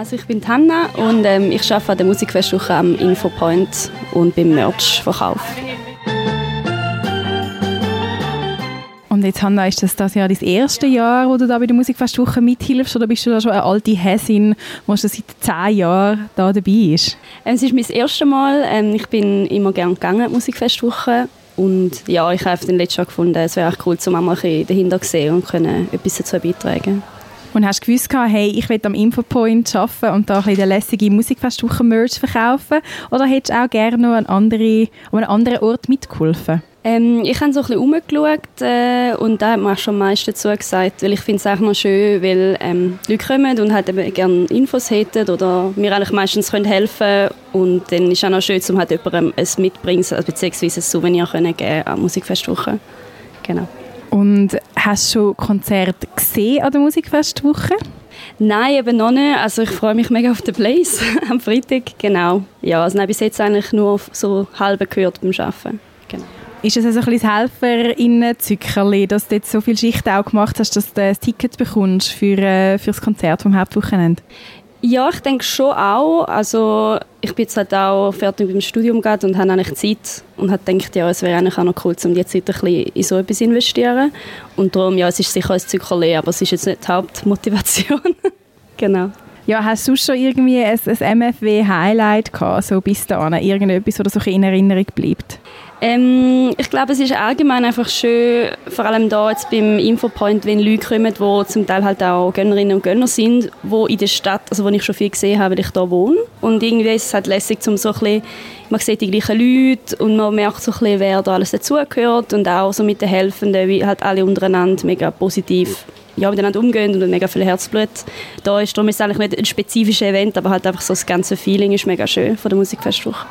Also ich bin Hanna und ähm, ich arbeite an der Musikfestwoche am Infopoint und beim Merch-Verkauf. Und jetzt, Hanna, ist das das Jahr das erste Jahr, wo du da bei der Musikfestwoche mithilfst oder bist du da schon eine alte Häsin, die schon seit zehn Jahren da dabei ist? Ähm, es ist mein erstes Mal. Ähm, ich bin immer gerne gegangen, Musikfestwoche. Und ja, ich habe den letzten Jahr gefunden, es wäre auch cool, um einmal ein dahinter zu sehen und können etwas dazu beitragen und hast gewusst, hey, ich will am Infopoint arbeiten und da ein bisschen lässige Musikfestwochen-Merch verkaufen? Oder hättest du auch gerne noch an, andere, an einem anderen Ort mitgeholfen? Ähm, ich habe so ein bisschen umgeschaut äh, und da hat man auch schon am meisten dazu gesagt, weil ich finde es auch noch schön, weil ähm, Leute kommen und halt eben gerne Infos hätten oder mir eigentlich meistens können helfen und dann ist es auch noch schön, um halt jemandem ein mitbringen, also beziehungsweise ein Souvenir können geben an Musikfestwoche. Genau. Und hast du schon Konzerte gesehen an der Musikfestwoche? Nein, eben noch nicht. Also ich freue mich mega auf den Blaze am Freitag. Genau. Ja, also bis jetzt eigentlich nur so halb gehört beim Arbeiten. Genau. Ist es also ein bisschen das Helferinnen-Zückerli, dass du jetzt so viele Schichten auch gemacht hast, dass du ein Ticket bekommst für, äh, für das Konzert vom Hauptwochenende? Ja, ich denke schon auch. Also ich bin jetzt halt auch fertig mit dem Studium gerade und habe eigentlich Zeit und habe gedacht, ja, es wäre eigentlich auch noch cool, um die Zeit ein bisschen in so etwas zu investieren. Und darum, ja, es ist sicher ein Zyklerli, aber es ist jetzt nicht die Hauptmotivation. genau. Ja, hast du schon irgendwie ein, ein MFW-Highlight gehabt, so bis dahin? Irgendetwas, das so in Erinnerung bleibt? Ähm, ich glaube, es ist allgemein einfach schön, vor allem da jetzt beim Infopoint, wenn Leute kommen, die zum Teil halt auch Gönnerinnen und Gönner sind, wo in der Stadt, also wo ich schon viel gesehen habe, weil ich da wohne. Und irgendwie ist es halt lässig, um so ein bisschen, man sieht die gleichen Leute und man merkt so ein bisschen, wer da alles dazugehört und auch so mit den Helfenden, wie halt alle untereinander mega positiv ja, miteinander umgehen und mega viel Herzblut da ist. Darum ist es eigentlich nicht ein spezifisches Event, aber halt einfach so das ganze Feeling ist mega schön von der Musikfestwoche.